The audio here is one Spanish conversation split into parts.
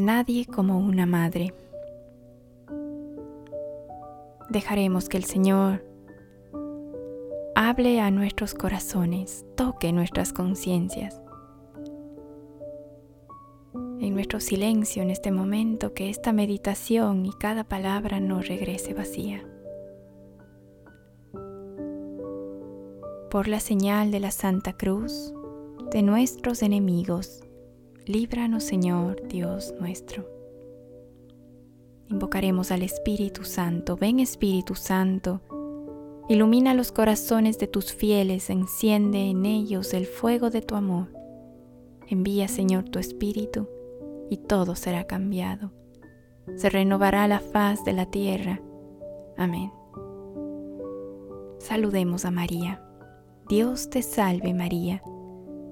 Nadie como una madre. Dejaremos que el Señor hable a nuestros corazones, toque nuestras conciencias. En nuestro silencio en este momento, que esta meditación y cada palabra no regrese vacía. Por la señal de la Santa Cruz, de nuestros enemigos, líbranos Señor Dios nuestro. Invocaremos al Espíritu Santo. Ven Espíritu Santo, ilumina los corazones de tus fieles, enciende en ellos el fuego de tu amor. Envía Señor tu Espíritu y todo será cambiado. Se renovará la faz de la tierra. Amén. Saludemos a María. Dios te salve María,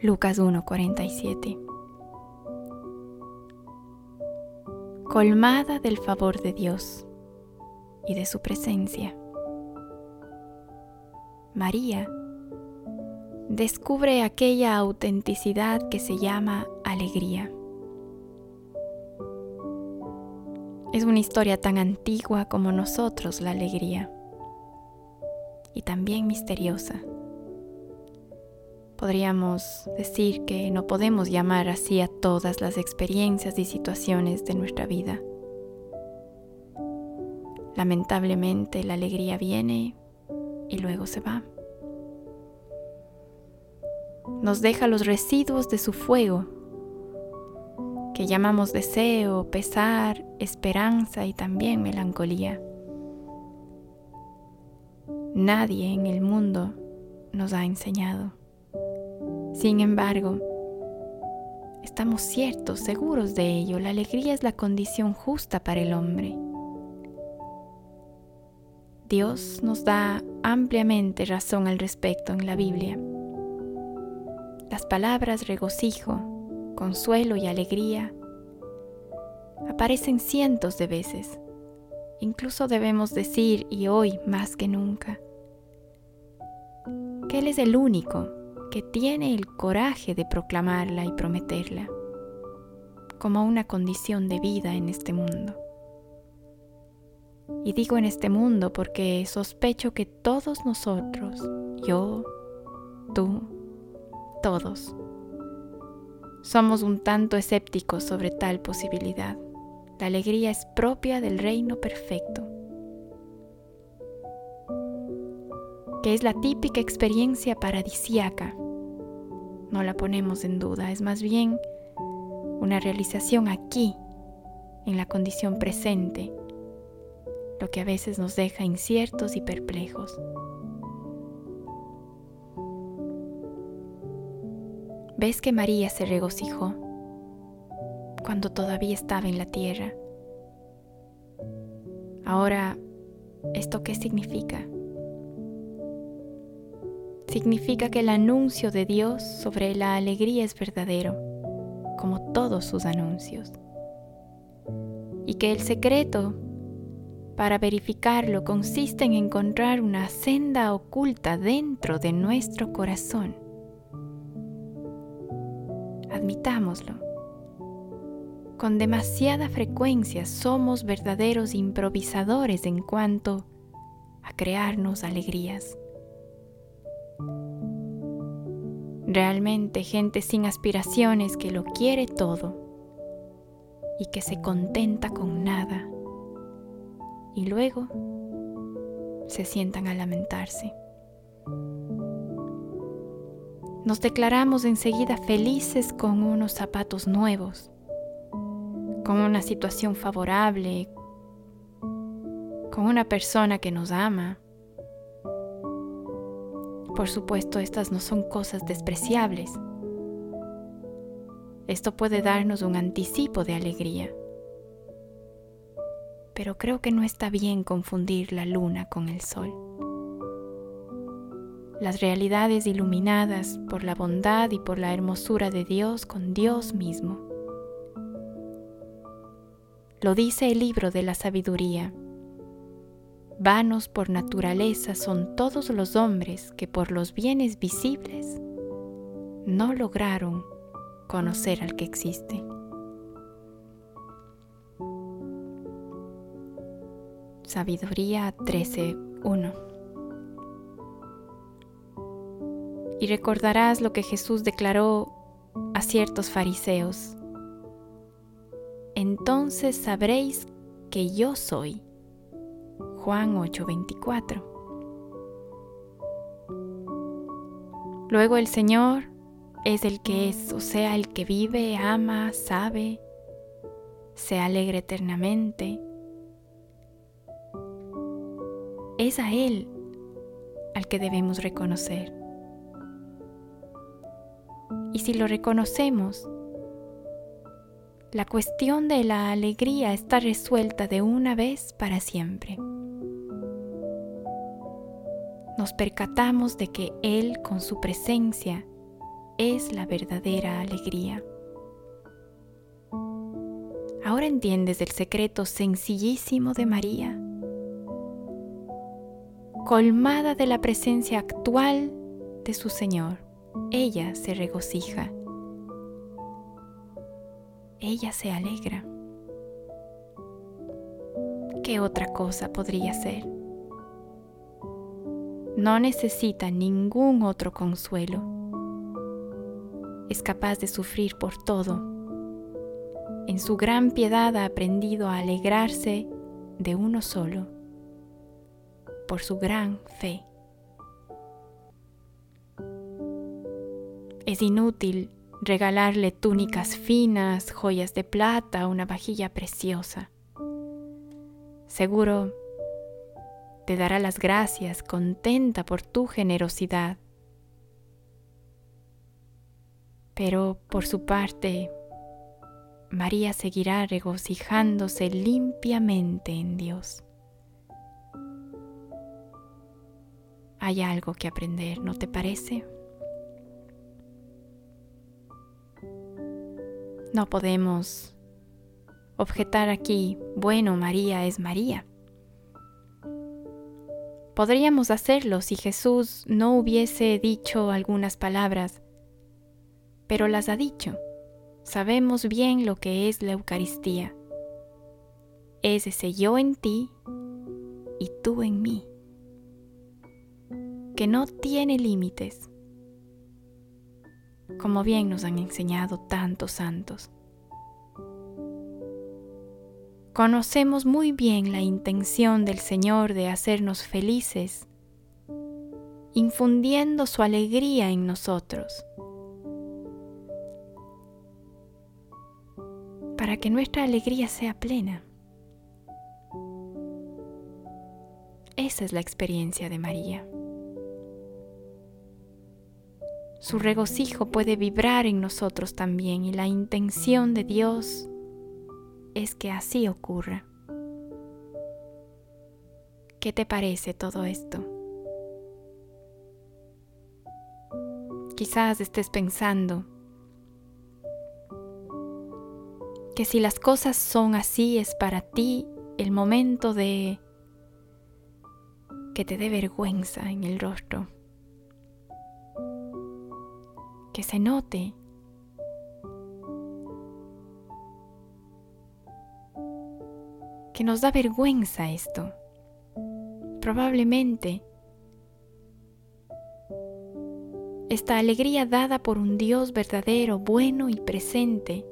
Lucas 1:47 Colmada del favor de Dios y de su presencia. María descubre aquella autenticidad que se llama alegría. Es una historia tan antigua como nosotros la alegría y también misteriosa. Podríamos decir que no podemos llamar así a todas las experiencias y situaciones de nuestra vida. Lamentablemente la alegría viene y luego se va. Nos deja los residuos de su fuego, que llamamos deseo, pesar, esperanza y también melancolía. Nadie en el mundo nos ha enseñado. Sin embargo, estamos ciertos, seguros de ello, la alegría es la condición justa para el hombre. Dios nos da ampliamente razón al respecto en la Biblia. Las palabras regocijo, consuelo y alegría aparecen cientos de veces. Incluso debemos decir, y hoy más que nunca, que Él es el único que tiene el coraje de proclamarla y prometerla como una condición de vida en este mundo. Y digo en este mundo porque sospecho que todos nosotros, yo, tú, todos, somos un tanto escépticos sobre tal posibilidad. La alegría es propia del reino perfecto que es la típica experiencia paradisiaca. No la ponemos en duda, es más bien una realización aquí, en la condición presente, lo que a veces nos deja inciertos y perplejos. ¿Ves que María se regocijó cuando todavía estaba en la tierra? Ahora, ¿esto qué significa? Significa que el anuncio de Dios sobre la alegría es verdadero, como todos sus anuncios, y que el secreto para verificarlo consiste en encontrar una senda oculta dentro de nuestro corazón. Admitámoslo. Con demasiada frecuencia somos verdaderos improvisadores en cuanto a crearnos alegrías. Realmente gente sin aspiraciones que lo quiere todo y que se contenta con nada y luego se sientan a lamentarse. Nos declaramos enseguida felices con unos zapatos nuevos, con una situación favorable, con una persona que nos ama, por supuesto, estas no son cosas despreciables. Esto puede darnos un anticipo de alegría. Pero creo que no está bien confundir la luna con el sol. Las realidades iluminadas por la bondad y por la hermosura de Dios con Dios mismo. Lo dice el libro de la sabiduría. Vanos por naturaleza son todos los hombres que por los bienes visibles no lograron conocer al que existe. Sabiduría 13.1 Y recordarás lo que Jesús declaró a ciertos fariseos. Entonces sabréis que yo soy. Juan 8:24. Luego el Señor es el que es, o sea, el que vive, ama, sabe, se alegra eternamente. Es a Él al que debemos reconocer. Y si lo reconocemos, la cuestión de la alegría está resuelta de una vez para siempre. Nos percatamos de que Él con su presencia es la verdadera alegría. Ahora entiendes el secreto sencillísimo de María. Colmada de la presencia actual de su Señor, ella se regocija. Ella se alegra. ¿Qué otra cosa podría ser? No necesita ningún otro consuelo es capaz de sufrir por todo. En su gran piedad ha aprendido a alegrarse de uno solo, por su gran fe. Es inútil regalarle túnicas finas, joyas de plata, una vajilla preciosa. Seguro te dará las gracias contenta por tu generosidad Pero por su parte, María seguirá regocijándose limpiamente en Dios. Hay algo que aprender, ¿no te parece? No podemos objetar aquí, bueno, María es María. Podríamos hacerlo si Jesús no hubiese dicho algunas palabras pero las ha dicho. Sabemos bien lo que es la Eucaristía. Es ese yo en ti y tú en mí, que no tiene límites, como bien nos han enseñado tantos santos. Conocemos muy bien la intención del Señor de hacernos felices, infundiendo su alegría en nosotros para que nuestra alegría sea plena. Esa es la experiencia de María. Su regocijo puede vibrar en nosotros también y la intención de Dios es que así ocurra. ¿Qué te parece todo esto? Quizás estés pensando, que si las cosas son así es para ti el momento de que te dé vergüenza en el rostro, que se note que nos da vergüenza esto. Probablemente esta alegría dada por un Dios verdadero, bueno y presente,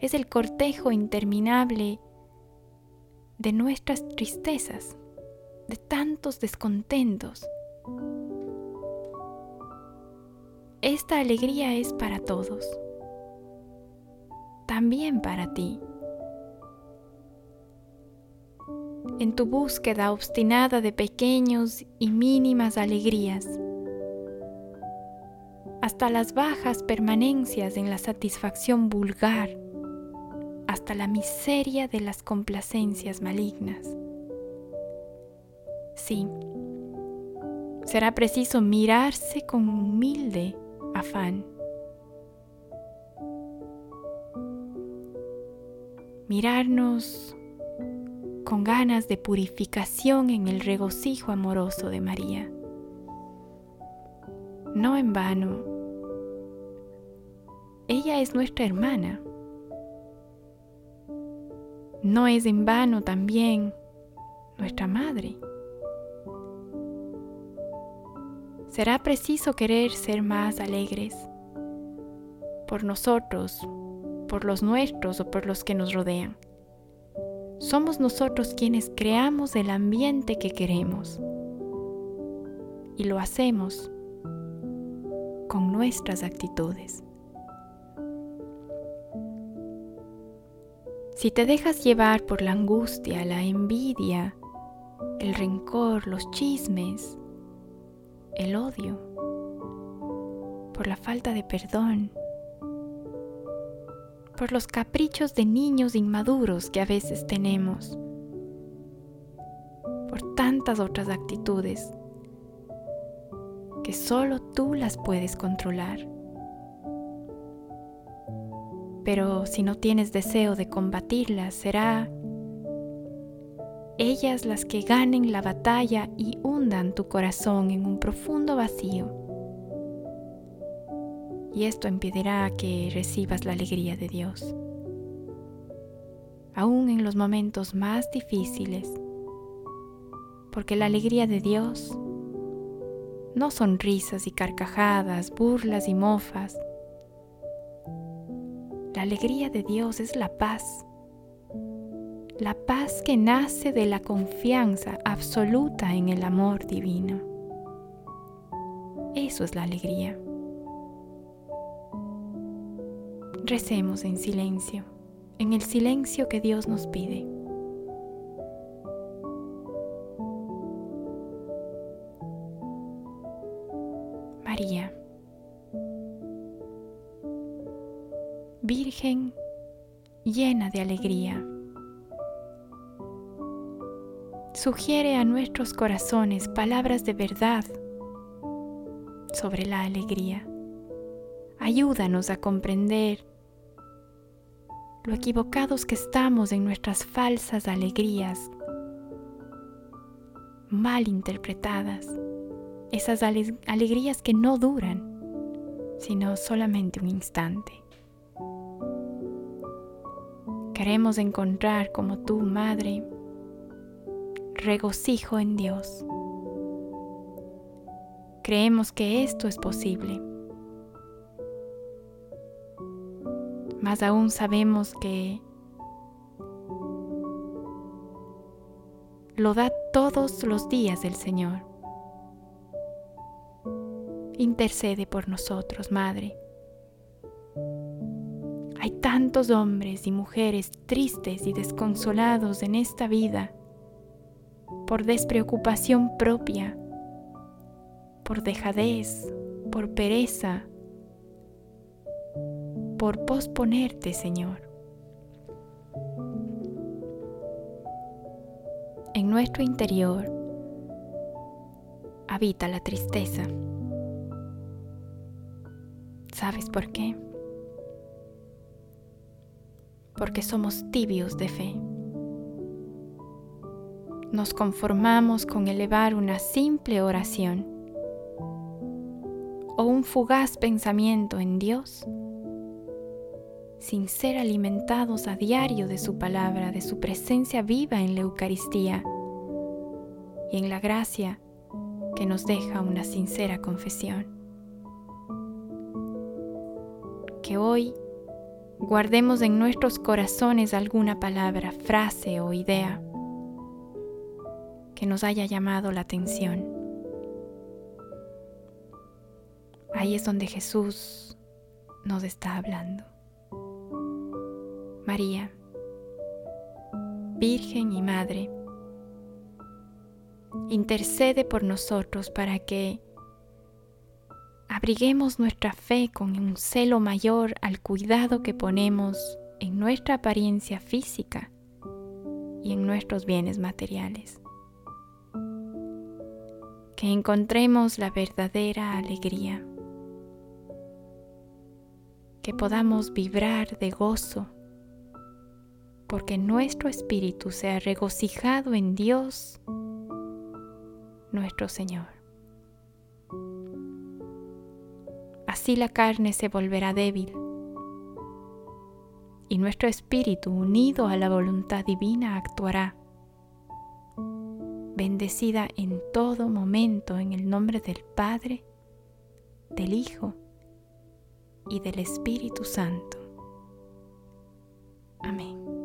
es el cortejo interminable de nuestras tristezas, de tantos descontentos. Esta alegría es para todos, también para ti. En tu búsqueda obstinada de pequeños y mínimas alegrías, hasta las bajas permanencias en la satisfacción vulgar, hasta la miseria de las complacencias malignas. Sí, será preciso mirarse con humilde afán. Mirarnos con ganas de purificación en el regocijo amoroso de María. No en vano, ella es nuestra hermana. No es en vano también nuestra madre. será preciso querer ser más alegres por nosotros, por los nuestros o por los que nos rodean. Somos nosotros quienes creamos el ambiente que queremos y lo hacemos con nuestras actitudes. Si te dejas llevar por la angustia, la envidia, el rencor, los chismes, el odio, por la falta de perdón, por los caprichos de niños inmaduros que a veces tenemos, por tantas otras actitudes que solo tú las puedes controlar. Pero si no tienes deseo de combatirlas, será ellas las que ganen la batalla y hundan tu corazón en un profundo vacío. Y esto impedirá que recibas la alegría de Dios. Aún en los momentos más difíciles, porque la alegría de Dios no son risas y carcajadas, burlas y mofas. La alegría de Dios es la paz la paz que nace de la confianza absoluta en el amor divino. Eso es la alegría. Recemos en silencio, en el silencio que Dios nos pide. María, Virgen llena de alegría sugiere a nuestros corazones palabras de verdad sobre la alegría. Ayúdanos a comprender lo equivocados que estamos en nuestras falsas alegrías, mal interpretadas, esas alegrías que no duran, sino solamente un instante. Queremos encontrar como tú, Madre, regocijo en Dios. Creemos que esto es posible. Más aún sabemos que lo da todos los días el Señor. Intercede por nosotros, Madre. Hay tantos hombres y mujeres tristes y desconsolados en esta vida por despreocupación propia, por dejadez, por pereza, por posponerte, Señor. En nuestro interior habita la tristeza. ¿Sabes por qué? Porque somos tibios de fe nos conformamos con elevar una simple oración o un fugaz pensamiento en Dios sin ser alimentados a diario de su palabra, de su presencia viva en la Eucaristía y en la gracia que nos deja una sincera confesión. Que hoy guardemos en nuestros corazones alguna palabra, frase o idea que nos haya llamado la atención. Ahí es donde Jesús nos está hablando. María, Virgen y Madre, intercede por nosotros para que abriguemos nuestra fe con un celo mayor al cuidado que ponemos en nuestra apariencia física y en nuestros bienes materiales. Que encontremos la verdadera alegría. Que podamos vibrar de gozo porque nuestro espíritu se ha regocijado en Dios nuestro Señor. Así la carne se volverá débil y nuestro espíritu unido a la voluntad divina actuará, bendecida en todo momento en el nombre del Padre, del Hijo y del Espíritu Santo. Amén.